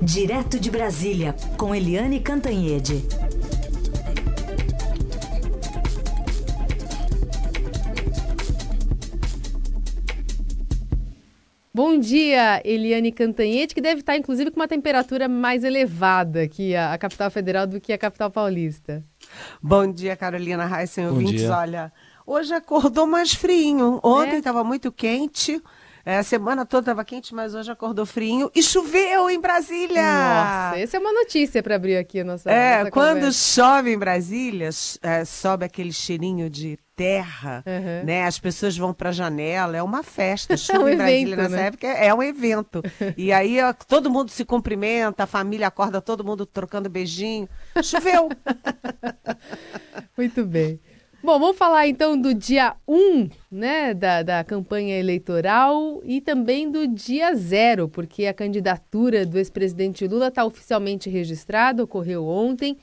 Direto de Brasília, com Eliane Cantanhede. Bom dia, Eliane Cantanhete, que deve estar, inclusive, com uma temperatura mais elevada aqui, a, a capital federal, do que a capital paulista. Bom dia, Carolina Raíssa, ouvintes. Dia. Olha, hoje acordou mais frio. Ontem estava é? muito quente. É, a semana toda estava quente, mas hoje acordou frio e choveu em Brasília. Nossa, essa é uma notícia para abrir aqui a nossa É, nossa quando conversa. chove em Brasília, é, sobe aquele cheirinho de terra, uhum. né? As pessoas vão para a janela, é uma festa. Chuva é um em Brasília evento, nessa né? época é, é um evento. e aí ó, todo mundo se cumprimenta, a família acorda todo mundo trocando beijinho. Choveu. Muito bem. Bom, vamos falar então do dia 1 né, da, da campanha eleitoral e também do dia zero, porque a candidatura do ex-presidente Lula está oficialmente registrada, ocorreu ontem,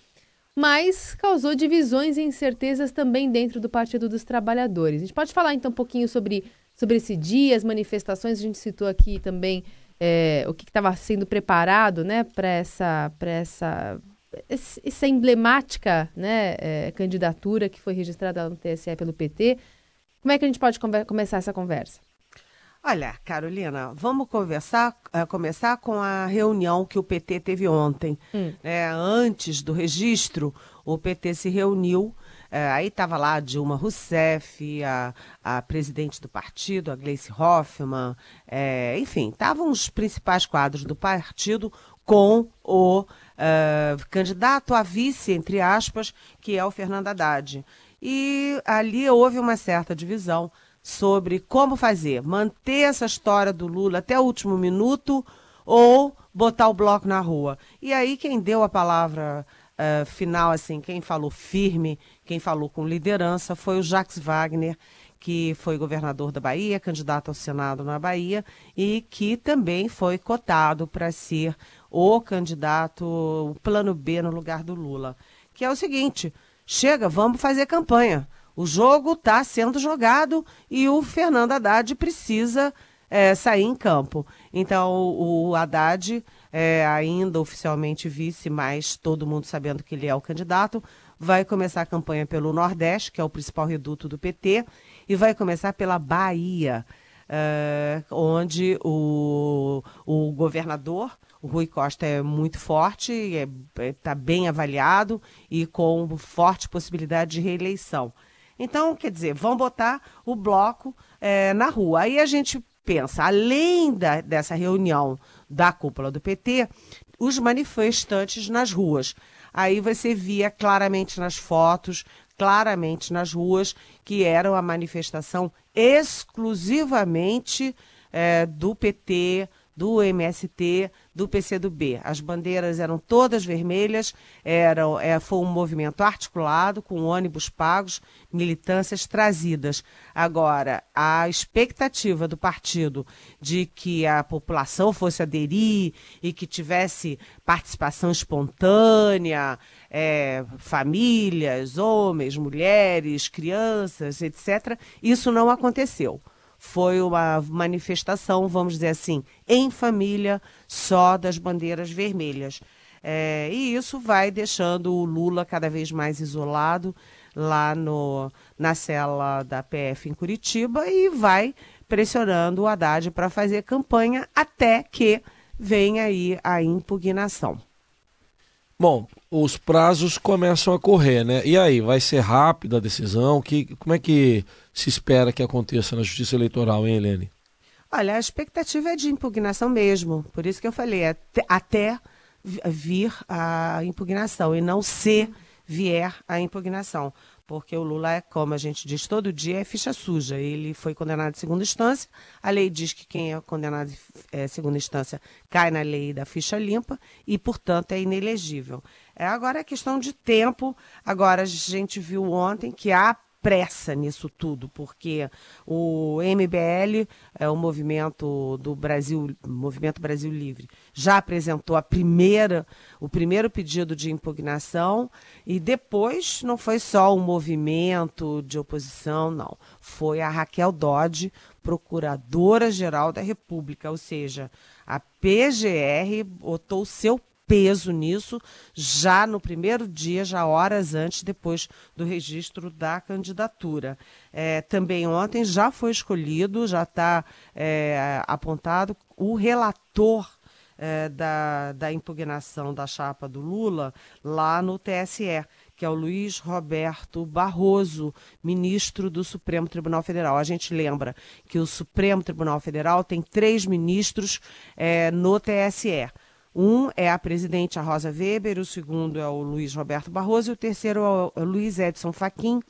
mas causou divisões e incertezas também dentro do Partido dos Trabalhadores. A gente pode falar então um pouquinho sobre, sobre esse dia, as manifestações, a gente citou aqui também é, o que estava sendo preparado né, para essa, essa essa emblemática né, é, candidatura que foi registrada no TSE pelo PT. Como é que a gente pode começar essa conversa? Olha, Carolina, vamos conversar, uh, começar com a reunião que o PT teve ontem. Hum. É, antes do registro, o PT se reuniu. É, aí estava lá a Dilma Rousseff, a, a presidente do partido, a Gleice Hoffmann, é, enfim, estavam os principais quadros do partido com o uh, candidato a vice, entre aspas, que é o Fernando Haddad. E ali houve uma certa divisão sobre como fazer, manter essa história do Lula até o último minuto ou botar o bloco na rua. E aí quem deu a palavra uh, final, assim, quem falou firme, quem falou com liderança foi o Jacques Wagner, que foi governador da Bahia, candidato ao Senado na Bahia e que também foi cotado para ser o candidato, o plano B no lugar do Lula. Que é o seguinte: chega, vamos fazer campanha. O jogo está sendo jogado e o Fernando Haddad precisa é, sair em campo. Então, o, Haddad, é, ainda oficialmente vice, mas todo mundo sabendo que ele é o candidato, vai começar a campanha pelo Nordeste, que é o principal reduto do PT, e vai começar pela Bahia, é, onde o, o governador o Rui Costa é muito forte, está é, tá bem avaliado e com forte possibilidade de reeleição. Então, quer dizer, vão botar o bloco é, na rua. Aí a gente pensa, além da, dessa reunião da cúpula do PT, os manifestantes nas ruas. Aí você via claramente nas fotos, claramente nas ruas, que era uma manifestação exclusivamente é, do PT, do MST, do PCdoB. As bandeiras eram todas vermelhas, eram, é, foi um movimento articulado, com ônibus pagos, militâncias trazidas. Agora, a expectativa do partido de que a população fosse aderir e que tivesse participação espontânea, é, famílias, homens, mulheres, crianças, etc., isso não aconteceu foi uma manifestação, vamos dizer assim, em família, só das bandeiras vermelhas. É, e isso vai deixando o Lula cada vez mais isolado lá no, na cela da PF em Curitiba e vai pressionando o Haddad para fazer campanha até que venha aí a impugnação. Bom, os prazos começam a correr, né? E aí, vai ser rápida a decisão? Que, como é que se espera que aconteça na Justiça Eleitoral, hein, Helene? Olha, a expectativa é de impugnação mesmo. Por isso que eu falei, é até vir a impugnação e não se vier a impugnação porque o Lula é, como a gente diz todo dia, é ficha suja. Ele foi condenado em segunda instância, a lei diz que quem é condenado em é, segunda instância cai na lei da ficha limpa e, portanto, é inelegível. É, agora é questão de tempo. Agora, a gente viu ontem que há pressa nisso tudo, porque o MBL, é o movimento do Brasil, Movimento Brasil Livre, já apresentou a primeira, o primeiro pedido de impugnação e depois não foi só um movimento de oposição, não, foi a Raquel Dodge, procuradora-geral da República, ou seja, A PGR botou o seu peso nisso já no primeiro dia, já horas antes, depois do registro da candidatura. É, também ontem já foi escolhido, já está é, apontado o relator é, da, da impugnação da chapa do Lula lá no TSE que é o Luiz Roberto Barroso, ministro do Supremo Tribunal Federal. A gente lembra que o Supremo Tribunal Federal tem três ministros é, no TSE. Um é a presidente, a Rosa Weber, o segundo é o Luiz Roberto Barroso e o terceiro é o Luiz Edson Fachin,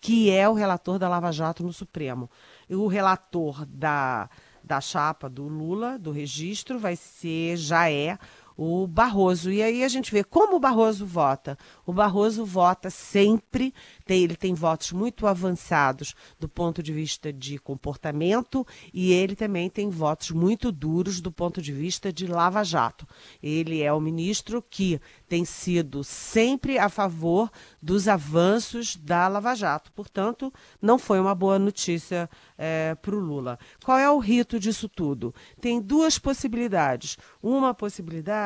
que é o relator da Lava Jato no Supremo. E o relator da, da chapa do Lula, do registro, vai ser, já é, o Barroso. E aí a gente vê como o Barroso vota. O Barroso vota sempre, tem, ele tem votos muito avançados do ponto de vista de comportamento e ele também tem votos muito duros do ponto de vista de lava-jato. Ele é o ministro que tem sido sempre a favor dos avanços da Lava Jato. Portanto, não foi uma boa notícia é, para o Lula. Qual é o rito disso tudo? Tem duas possibilidades. Uma possibilidade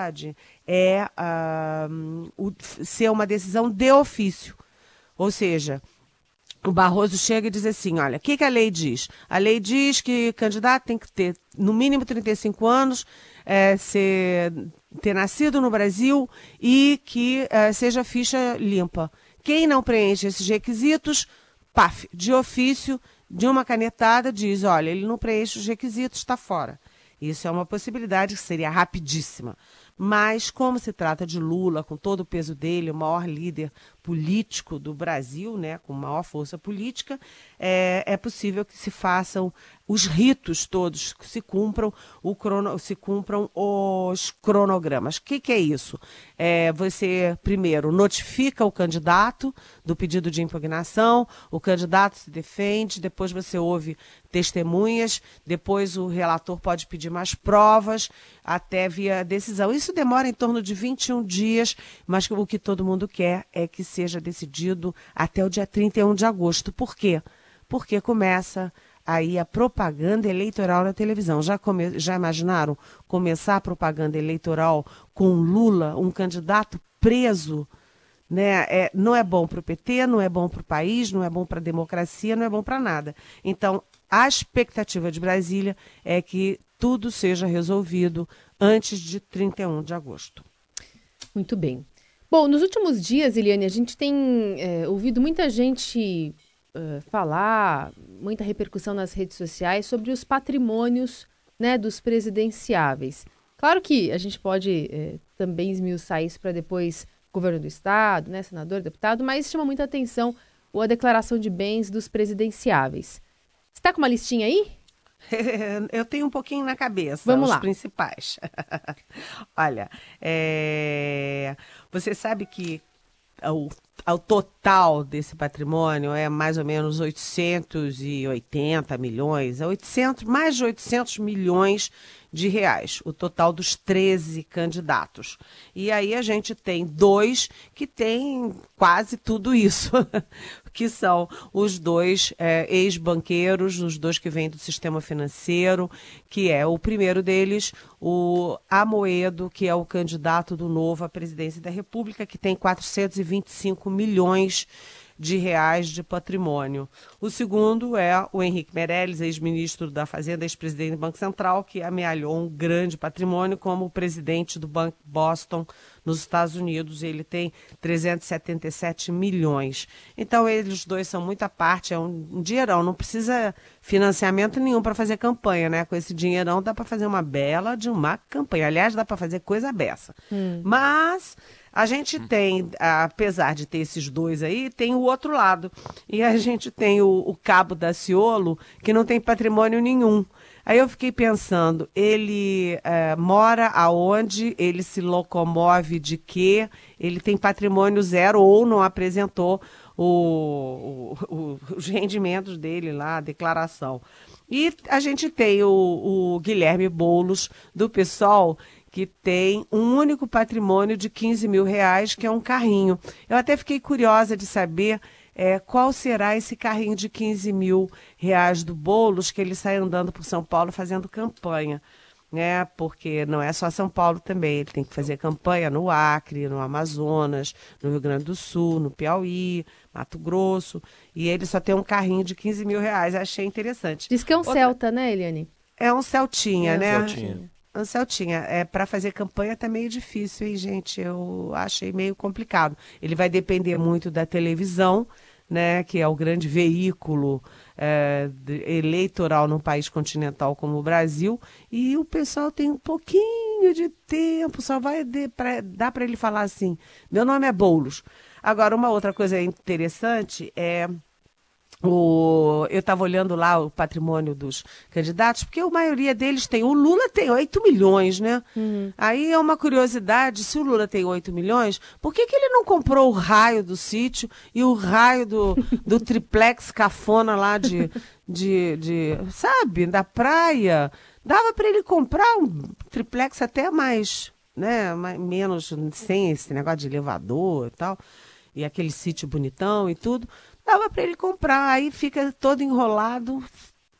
é uh, o, ser uma decisão de ofício, ou seja, o Barroso chega e diz assim: olha, o que, que, a lei diz? A lei diz que o candidato tem que ter no mínimo 35 anos, é, ser, ter nascido no Brasil e que é, seja ficha limpa. Quem não preenche esses requisitos, paf, de ofício, de uma canetada, diz: olha, ele não preenche os requisitos, está fora. Isso é uma possibilidade que seria rapidíssima. Mas, como se trata de Lula, com todo o peso dele, o maior líder político do Brasil, né, com maior força política, é, é possível que se façam os ritos todos, que se cumpram, o crono, se cumpram os cronogramas. O que, que é isso? É, você, primeiro, notifica o candidato do pedido de impugnação, o candidato se defende, depois você ouve testemunhas, depois o relator pode pedir mais provas, até via decisão. Isso demora em torno de 21 dias, mas o que todo mundo quer é que seja decidido até o dia 31 de agosto. Por quê? Porque começa aí a propaganda eleitoral na televisão. Já, come, já imaginaram começar a propaganda eleitoral com Lula, um candidato preso? Né? É, não é bom para o PT, não é bom para o país, não é bom para a democracia, não é bom para nada. Então, a expectativa de Brasília é que tudo seja resolvido antes de 31 de agosto. Muito bem. Bom, nos últimos dias, Eliane, a gente tem é, ouvido muita gente uh, falar, muita repercussão nas redes sociais sobre os patrimônios né, dos presidenciáveis. Claro que a gente pode é, também esmiuçar isso para depois governo do Estado, né, senador, deputado, mas chama muita atenção a declaração de bens dos presidenciáveis. Está com uma listinha aí? Eu tenho um pouquinho na cabeça, Vamos os lá. principais. Olha, é... você sabe que o, o total desse patrimônio é mais ou menos 880 milhões, é 800, mais de 800 milhões de reais, o total dos 13 candidatos. E aí a gente tem dois que têm quase tudo isso, que são os dois é, ex-banqueiros, os dois que vêm do sistema financeiro, que é o primeiro deles, o Amoedo, que é o candidato do novo à presidência da República, que tem 425 milhões de de reais de patrimônio. O segundo é o Henrique Meirelles, ex-ministro da Fazenda, ex-presidente do Banco Central, que amealhou um grande patrimônio como presidente do Banco Boston nos Estados Unidos. Ele tem 377 milhões. Então, eles dois são muita parte, é um, dinheirão, não precisa financiamento nenhum para fazer campanha, né? Com esse dinheirão dá para fazer uma bela de uma campanha. Aliás, dá para fazer coisa beça. Hum. Mas a gente tem, apesar de ter esses dois aí, tem o outro lado. E a gente tem o, o Cabo da Ciolo, que não tem patrimônio nenhum. Aí eu fiquei pensando, ele é, mora aonde, ele se locomove de quê, ele tem patrimônio zero ou não apresentou o, o, o, os rendimentos dele lá, a declaração. E a gente tem o, o Guilherme Boulos, do PSOL, que tem um único patrimônio de 15 mil reais, que é um carrinho. Eu até fiquei curiosa de saber é, qual será esse carrinho de 15 mil reais do Boulos que ele sai andando por São Paulo fazendo campanha. né? Porque não é só São Paulo também, ele tem que fazer campanha no Acre, no Amazonas, no Rio Grande do Sul, no Piauí, Mato Grosso, e ele só tem um carrinho de 15 mil reais. Achei interessante. Diz que é um Outra... Celta, né, Eliane? É um Celtinha, é né? Um Celtinha. Um Celtinha. É, para fazer campanha tá meio difícil, hein, gente? Eu achei meio complicado. Ele vai depender muito da televisão, né? Que é o grande veículo é, eleitoral num país continental como o Brasil. E o pessoal tem um pouquinho de tempo, só vai pra, dar para ele falar assim: meu nome é Boulos. Agora, uma outra coisa interessante é o, eu estava olhando lá o patrimônio dos candidatos, porque a maioria deles tem. O Lula tem 8 milhões, né? Uhum. Aí é uma curiosidade: se o Lula tem 8 milhões, por que, que ele não comprou o raio do sítio e o raio do, do triplex cafona lá de, de, de. Sabe, da praia? Dava para ele comprar um triplex até mais, né? Mais, menos, sem esse negócio de elevador e tal. E aquele sítio bonitão e tudo dava para ele comprar. Aí fica todo enrolado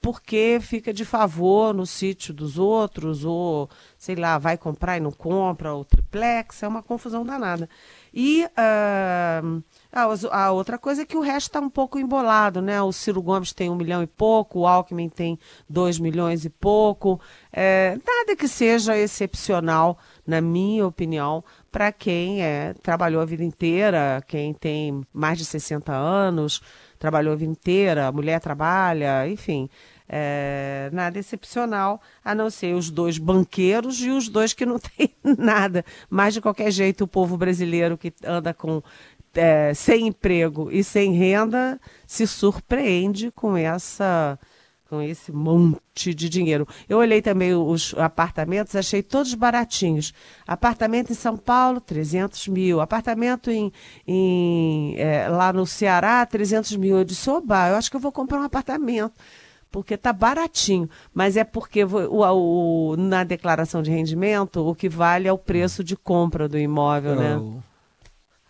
porque fica de favor no sítio dos outros, ou sei lá, vai comprar e não compra, o triplex, é uma confusão danada. E uh, a, a, outra coisa é que o resto está um pouco embolado, né? O Ciro Gomes tem um milhão e pouco, o Alckmin tem dois milhões e pouco. É, nada que seja excepcional, na minha opinião, para quem é, trabalhou a vida inteira, quem tem mais de 60 anos, trabalhou a vida inteira, a mulher trabalha, enfim. É, nada excepcional, a não ser os dois banqueiros e os dois que não têm nada. Mas, de qualquer jeito, o povo brasileiro que anda com é, sem emprego e sem renda se surpreende com essa com esse monte de dinheiro. Eu olhei também os apartamentos, achei todos baratinhos. Apartamento em São Paulo, 300 mil. Apartamento em, em é, lá no Ceará, 300 mil. Eu disse, oba, eu acho que eu vou comprar um apartamento porque está baratinho. Mas é porque o, o, na declaração de rendimento o que vale é o preço de compra do imóvel, né?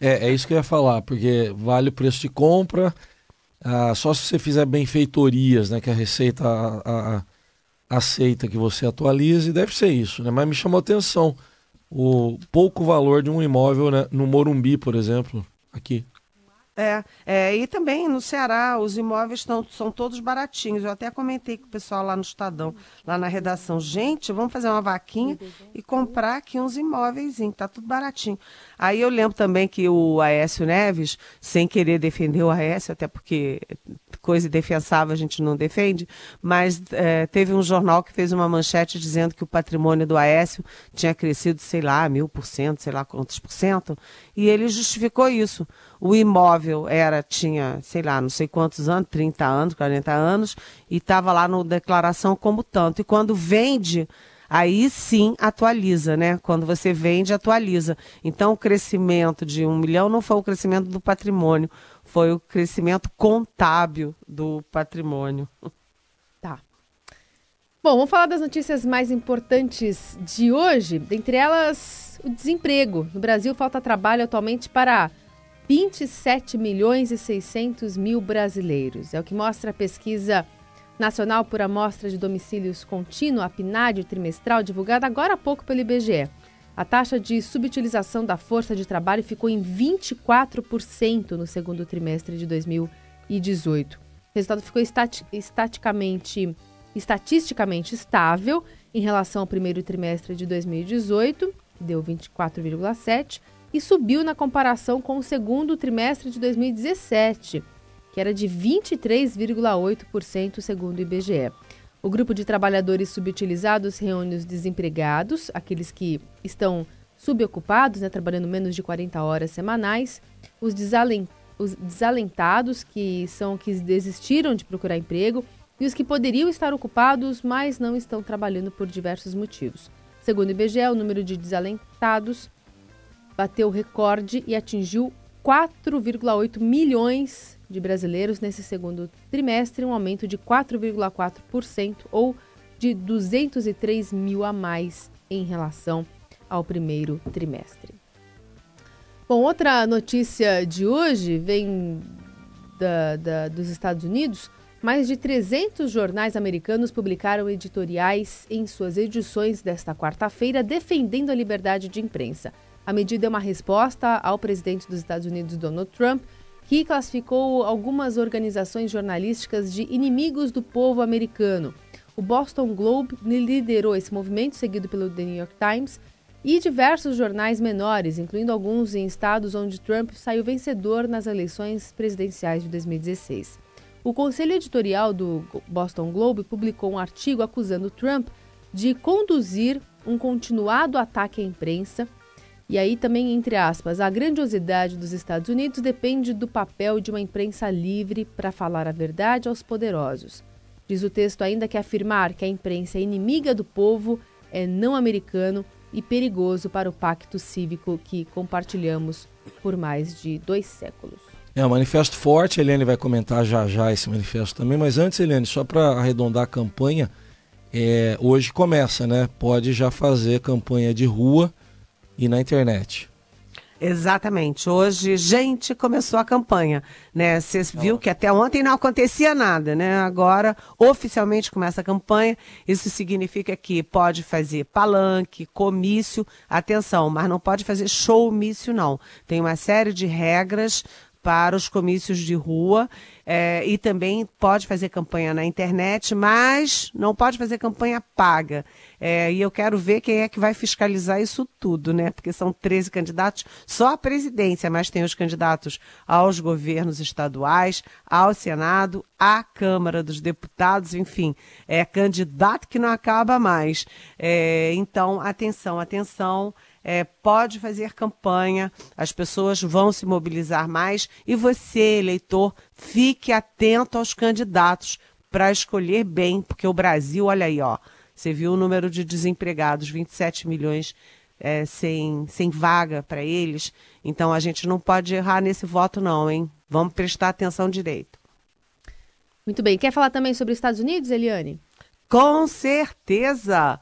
É, é isso que eu ia falar, porque vale o preço de compra ah, só se você fizer benfeitorias, né, que a Receita a, a, aceita que você atualize, deve ser isso, né? Mas me chamou a atenção o pouco valor de um imóvel né, no Morumbi, por exemplo, aqui. É, é, e também no Ceará os imóveis tão, são todos baratinhos. Eu até comentei com o pessoal lá no Estadão, lá na redação. Gente, vamos fazer uma vaquinha e comprar aqui uns imóveis, tá tudo baratinho. Aí eu lembro também que o Aécio Neves, sem querer defender o Aécio, até porque coisa indefensável a gente não defende, mas é, teve um jornal que fez uma manchete dizendo que o patrimônio do Aécio tinha crescido, sei lá, mil por cento, sei lá quantos por cento, e ele justificou isso. O imóvel era, tinha, sei lá, não sei quantos anos, 30 anos, 40 anos, e estava lá na declaração como tanto. E quando vende aí sim atualiza, né? Quando você vende, atualiza. Então, o crescimento de um milhão não foi o crescimento do patrimônio, foi o crescimento contábil do patrimônio. Tá. Bom, vamos falar das notícias mais importantes de hoje. Dentre elas, o desemprego. No Brasil, falta trabalho atualmente para 27 milhões e 600 mil brasileiros. É o que mostra a pesquisa Nacional por Amostra de Domicílios Contínuo, a PNAD trimestral, divulgada agora há pouco pelo IBGE. A taxa de subutilização da força de trabalho ficou em 24% no segundo trimestre de 2018. O resultado ficou estati estaticamente, estatisticamente estável em relação ao primeiro trimestre de 2018, que deu 24,7%, e subiu na comparação com o segundo trimestre de 2017, que era de 23,8%, segundo o IBGE. O grupo de trabalhadores subutilizados reúne os desempregados, aqueles que estão subocupados, né, trabalhando menos de 40 horas semanais, os, desalent os desalentados, que são que desistiram de procurar emprego, e os que poderiam estar ocupados, mas não estão trabalhando por diversos motivos. Segundo o IBGE, o número de desalentados bateu recorde e atingiu 4,8 milhões de brasileiros nesse segundo trimestre, um aumento de 4,4% ou de 203 mil a mais em relação ao primeiro trimestre. Bom, outra notícia de hoje vem da, da, dos Estados Unidos. Mais de 300 jornais americanos publicaram editoriais em suas edições desta quarta-feira defendendo a liberdade de imprensa. A medida é uma resposta ao presidente dos Estados Unidos, Donald Trump, que classificou algumas organizações jornalísticas de inimigos do povo americano. O Boston Globe liderou esse movimento, seguido pelo The New York Times, e diversos jornais menores, incluindo alguns em estados onde Trump saiu vencedor nas eleições presidenciais de 2016. O conselho editorial do Boston Globe publicou um artigo acusando Trump de conduzir um continuado ataque à imprensa. E aí também, entre aspas, a grandiosidade dos Estados Unidos depende do papel de uma imprensa livre para falar a verdade aos poderosos. Diz o texto ainda que afirmar que a imprensa é inimiga do povo é não americano e perigoso para o pacto cívico que compartilhamos por mais de dois séculos. É um manifesto forte, a Eliane vai comentar já já esse manifesto também, mas antes, Eliane, só para arredondar a campanha, é, hoje começa, né? Pode já fazer campanha de rua e na internet. Exatamente. Hoje, gente, começou a campanha, né? Você viu que até ontem não acontecia nada, né? Agora, oficialmente começa a campanha. Isso significa que pode fazer palanque, comício, atenção, mas não pode fazer showmício, não. Tem uma série de regras para os comícios de rua é, e também pode fazer campanha na internet, mas não pode fazer campanha paga. É, e eu quero ver quem é que vai fiscalizar isso tudo, né? Porque são 13 candidatos só à presidência, mas tem os candidatos aos governos estaduais, ao Senado, à Câmara dos Deputados, enfim, é candidato que não acaba mais. É, então, atenção, atenção é, pode fazer campanha, as pessoas vão se mobilizar mais e você, eleitor, fique atento aos candidatos para escolher bem, porque o Brasil, olha aí, ó, você viu o número de desempregados, 27 milhões é, sem, sem vaga para eles. Então a gente não pode errar nesse voto, não, hein? Vamos prestar atenção direito. Muito bem. Quer falar também sobre os Estados Unidos, Eliane? Com certeza!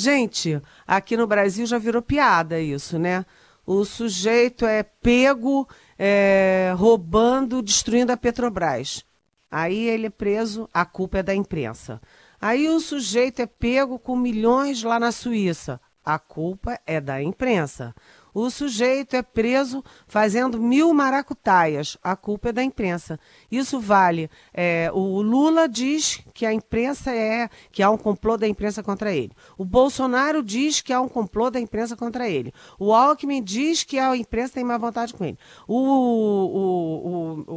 Gente, aqui no Brasil já virou piada isso, né? O sujeito é pego é, roubando, destruindo a Petrobras. Aí ele é preso, a culpa é da imprensa. Aí o sujeito é pego com milhões lá na Suíça. A culpa é da imprensa. O sujeito é preso fazendo mil maracutaias. A culpa é da imprensa. Isso vale. É, o Lula diz que a imprensa é que há um complô da imprensa contra ele. O Bolsonaro diz que há um complô da imprensa contra ele. O Alckmin diz que a imprensa tem má vontade com ele. O, o, o,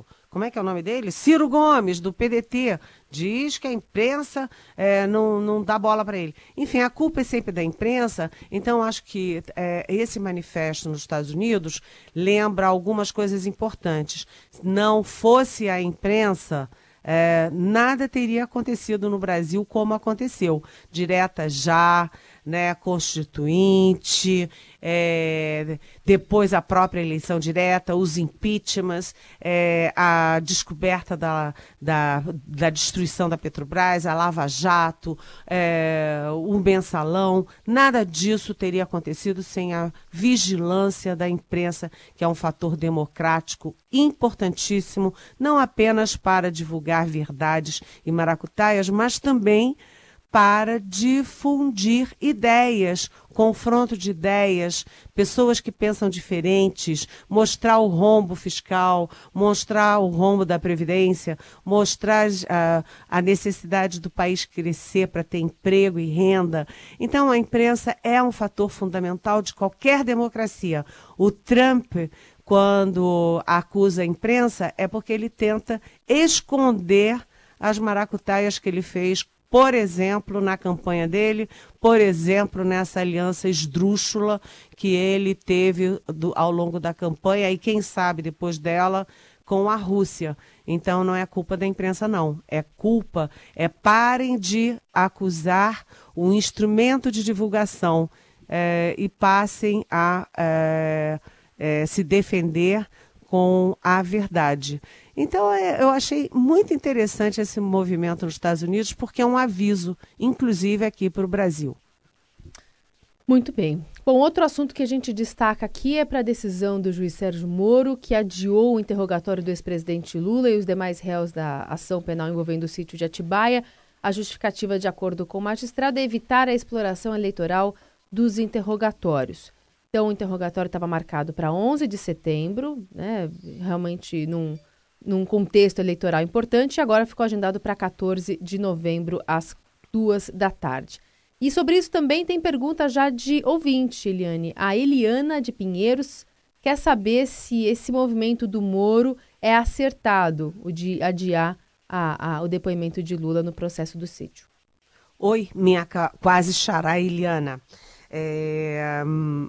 o como é que é o nome dele? Ciro Gomes, do PDT, diz que a imprensa é, não, não dá bola para ele. Enfim, a culpa é sempre da imprensa, então acho que é, esse manifesto nos Estados Unidos lembra algumas coisas importantes. Não fosse a imprensa. É, nada teria acontecido no Brasil como aconteceu. Direta já, né, constituinte, é, depois a própria eleição direta, os impeachments, é, a descoberta da, da, da, destruição da Petrobras, a Lava Jato, é, o mensalão, nada disso teria acontecido sem a vigilância da imprensa, que é um fator democrático importantíssimo, não apenas para divulgar verdades e maracutaias, mas também para difundir ideias, confronto de ideias, pessoas que pensam diferentes, mostrar o rombo fiscal, mostrar o rombo da Previdência, mostrar uh, a necessidade do país crescer para ter emprego e renda. Então, a imprensa é um fator fundamental de qualquer democracia. O Trump quando acusa a imprensa, é porque ele tenta esconder as maracutaias que ele fez por exemplo, na campanha dele, por exemplo, nessa aliança esdrúxula que ele teve do, ao longo da campanha e, quem sabe, depois dela, com a Rússia. Então, não é culpa da imprensa, não. É culpa, é parem de acusar o instrumento de divulgação é, e passem a é, é, se defender com a verdade. Então, é, eu achei muito interessante esse movimento nos Estados Unidos, porque é um aviso, inclusive aqui para o Brasil. Muito bem. Bom, outro assunto que a gente destaca aqui é para a decisão do juiz Sérgio Moro, que adiou o interrogatório do ex-presidente Lula e os demais réus da ação penal envolvendo o sítio de Atibaia. A justificativa, de acordo com o magistrado, é evitar a exploração eleitoral dos interrogatórios. Então, o interrogatório estava marcado para 11 de setembro, né, realmente num, num contexto eleitoral importante, e agora ficou agendado para 14 de novembro, às duas da tarde. E sobre isso também tem pergunta já de ouvinte, Eliane. A Eliana de Pinheiros quer saber se esse movimento do Moro é acertado, o de adiar a, a, o depoimento de Lula no processo do sítio. Oi, minha quase xará Eliana. É,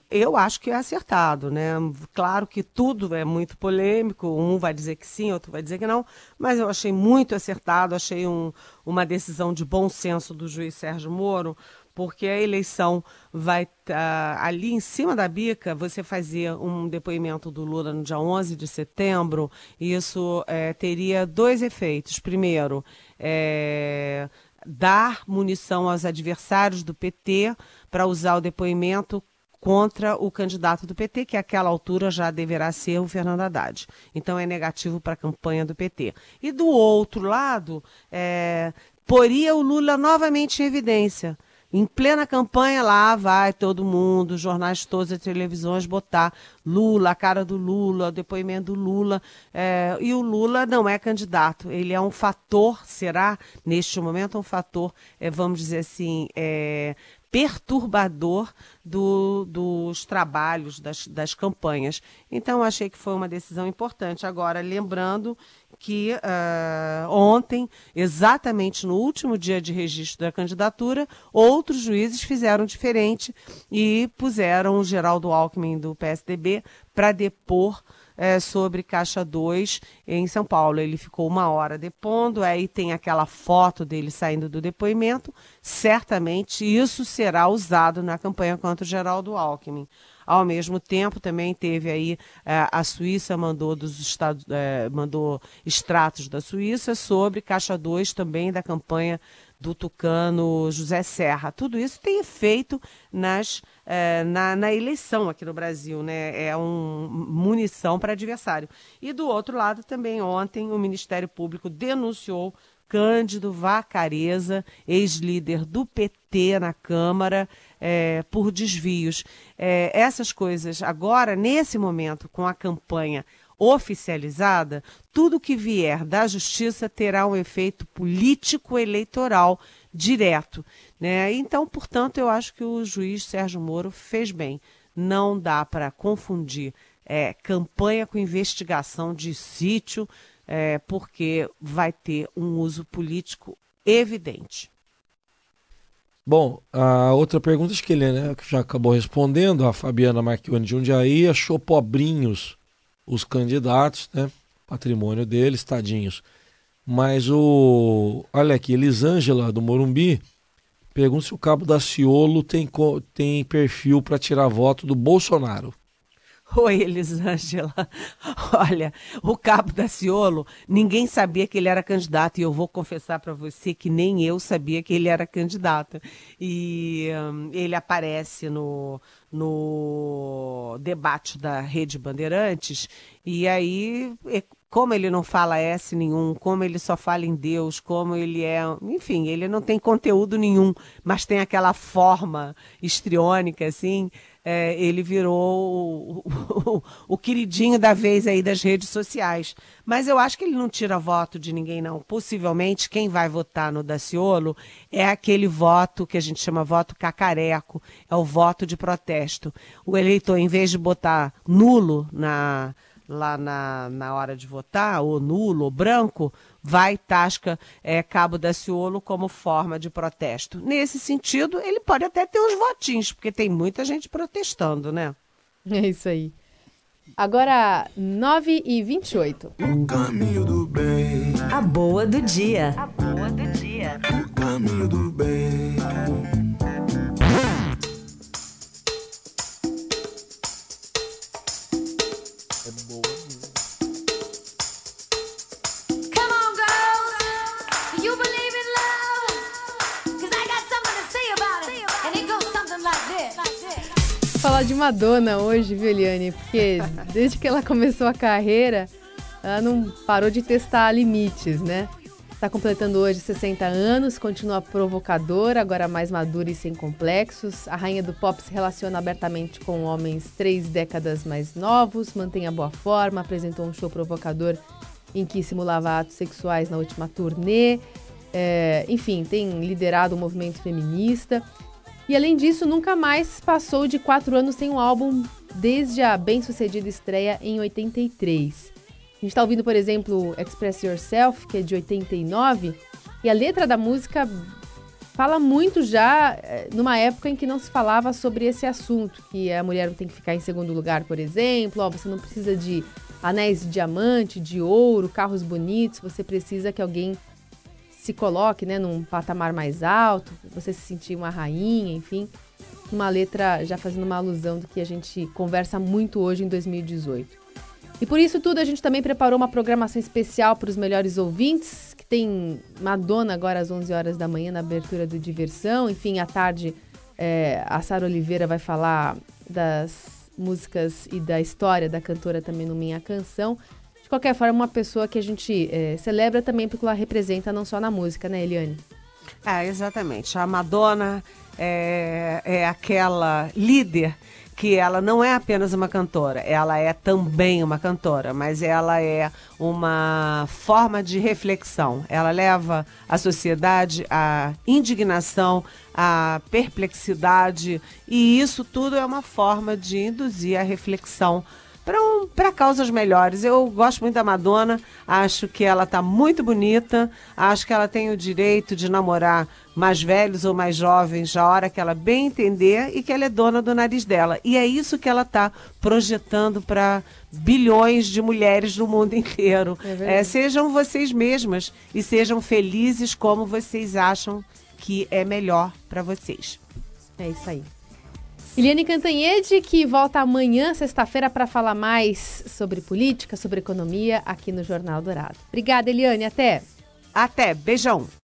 eu acho que é acertado, né? Claro que tudo é muito polêmico, um vai dizer que sim, outro vai dizer que não, mas eu achei muito acertado, achei um, uma decisão de bom senso do juiz Sérgio Moro, porque a eleição vai uh, ali em cima da bica, você fazia um depoimento do Lula no dia 11 de setembro, e isso é, teria dois efeitos. Primeiro, é, dar munição aos adversários do PT para usar o depoimento contra o candidato do PT, que àquela altura já deverá ser o Fernando Haddad. Então é negativo para a campanha do PT. E do outro lado, é, poria o Lula novamente em evidência. Em plena campanha lá vai todo mundo, jornais todos, as televisões botar Lula, a cara do Lula, o depoimento do Lula. É, e o Lula não é candidato, ele é um fator, será neste momento um fator, é, vamos dizer assim, é, perturbador do, dos trabalhos, das, das campanhas. Então, achei que foi uma decisão importante. Agora, lembrando que uh, ontem, exatamente no último dia de registro da candidatura, outros juízes fizeram diferente e puseram o Geraldo Alckmin do PSDB para depor é, sobre Caixa 2 em São Paulo. Ele ficou uma hora depondo, aí tem aquela foto dele saindo do depoimento. Certamente isso será usado na campanha contra o Geraldo Alckmin. Ao mesmo tempo, também teve aí é, a Suíça mandou dos Estados, é, mandou extratos da Suíça sobre Caixa 2 também da campanha do tucano José Serra. Tudo isso tem efeito nas, é, na, na, eleição aqui no Brasil, né? É um munição para adversário. E do outro lado também ontem o Ministério Público denunciou Cândido Vacareza, ex-líder do PT na Câmara, é, por desvios. É, essas coisas, agora, nesse momento, com a campanha oficializada, tudo que vier da justiça terá um efeito político eleitoral direto. Né? Então, portanto, eu acho que o juiz Sérgio Moro fez bem. Não dá para confundir é, campanha com investigação de sítio, é, porque vai ter um uso político evidente. Bom, a outra pergunta acho que ele né, já acabou respondendo, a Fabiana Marchione de Jundiaí achou pobrinhos os candidatos, né? Patrimônio deles, tadinhos. Mas o. Olha aqui, Elisângela do Morumbi pergunta se o Cabo da Ciolo tem, tem perfil para tirar voto do Bolsonaro. Oi, Elisângela. Olha, o Cabo da Ciolo, ninguém sabia que ele era candidato e eu vou confessar para você que nem eu sabia que ele era candidato. E um, ele aparece no, no debate da Rede Bandeirantes e aí como ele não fala S nenhum, como ele só fala em Deus, como ele é. Enfim, ele não tem conteúdo nenhum, mas tem aquela forma histriônica, assim é, ele virou o, o, o, queridinho da vez aí das redes sociais. Mas eu acho que ele não tira voto de ninguém, não. Possivelmente quem vai votar no Daciolo é aquele voto que a gente chama voto cacareco, é o voto de protesto. O eleitor, em vez de botar nulo na, lá na, na hora de votar, ou nulo, ou branco, vai tasca é, Cabo da Ciolo como forma de protesto. Nesse sentido, ele pode até ter uns votinhos, porque tem muita gente protestando, né? É isso aí. Agora, 9 e 28. O caminho do bem. A boa do dia. A boa do dia. O caminho do bem. Falar de Madonna hoje, viu, Eliane? Porque desde que ela começou a carreira, ela não parou de testar limites, né? Está completando hoje 60 anos, continua provocadora, agora mais madura e sem complexos. A rainha do pop se relaciona abertamente com homens três décadas mais novos, mantém a boa forma, apresentou um show provocador em que simulava atos sexuais na última turnê. É, enfim, tem liderado o movimento feminista. E além disso, nunca mais passou de quatro anos sem um álbum desde a bem-sucedida estreia em 83. A gente está ouvindo, por exemplo, Express Yourself, que é de 89, e a letra da música fala muito já eh, numa época em que não se falava sobre esse assunto, que a mulher tem que ficar em segundo lugar, por exemplo, ó, você não precisa de anéis de diamante, de ouro, carros bonitos, você precisa que alguém se coloque né, num patamar mais alto, você se sentir uma rainha, enfim. Uma letra já fazendo uma alusão do que a gente conversa muito hoje em 2018. E por isso tudo a gente também preparou uma programação especial para os melhores ouvintes, que tem Madonna agora às 11 horas da manhã na abertura do Diversão. Enfim, à tarde é, a Sara Oliveira vai falar das músicas e da história da cantora também no Minha Canção. De qualquer forma, uma pessoa que a gente é, celebra também porque ela representa não só na música, né, Eliane? É, exatamente. A Madonna é, é aquela líder que ela não é apenas uma cantora, ela é também uma cantora, mas ela é uma forma de reflexão. Ela leva a sociedade à indignação, à perplexidade, e isso tudo é uma forma de induzir a reflexão para causas melhores. Eu gosto muito da Madonna, acho que ela está muito bonita, acho que ela tem o direito de namorar mais velhos ou mais jovens, a hora que ela bem entender e que ela é dona do nariz dela. E é isso que ela está projetando para bilhões de mulheres no mundo inteiro. É é, sejam vocês mesmas e sejam felizes como vocês acham que é melhor para vocês. É isso aí. Eliane Cantanhede, que volta amanhã, sexta-feira, para falar mais sobre política, sobre economia, aqui no Jornal Dourado. Obrigada, Eliane. Até. Até. Beijão.